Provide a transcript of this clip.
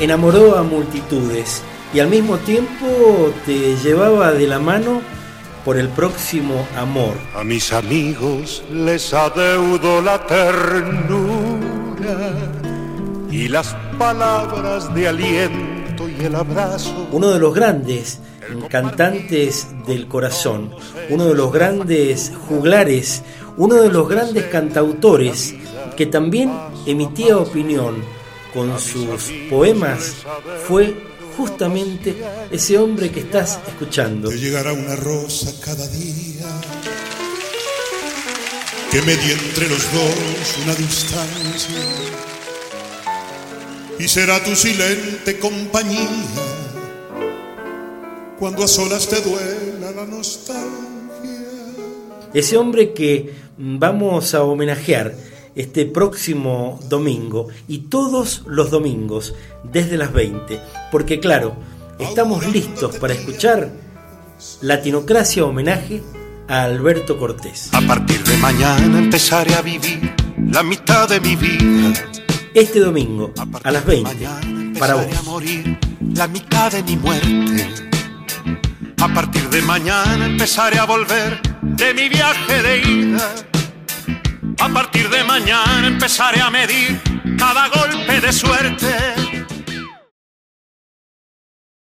enamoró a multitudes y al mismo tiempo te llevaba de la mano por el próximo amor. A mis amigos les adeudo la ternura y las palabras de aliento y el abrazo. Uno de los grandes cantantes del corazón, uno de los grandes juglares, uno de los grandes cantautores que también emitía opinión con sus poemas fue justamente ese hombre que estás escuchando. Te llegará una rosa cada día que medie entre los dos una distancia y será tu silente compañía cuando a solas te duela la nostalgia. Ese hombre que vamos a homenajear este próximo domingo y todos los domingos desde las 20, porque claro, estamos listos para escuchar Latinocracia homenaje a Alberto Cortés. A partir de mañana empezaré a vivir la mitad de mi vida. Este domingo a las 20 para vos. a morir la mitad de mi muerte. A partir de mañana empezaré a volver de mi viaje de ida. A partir de mañana empezaré a medir cada golpe de suerte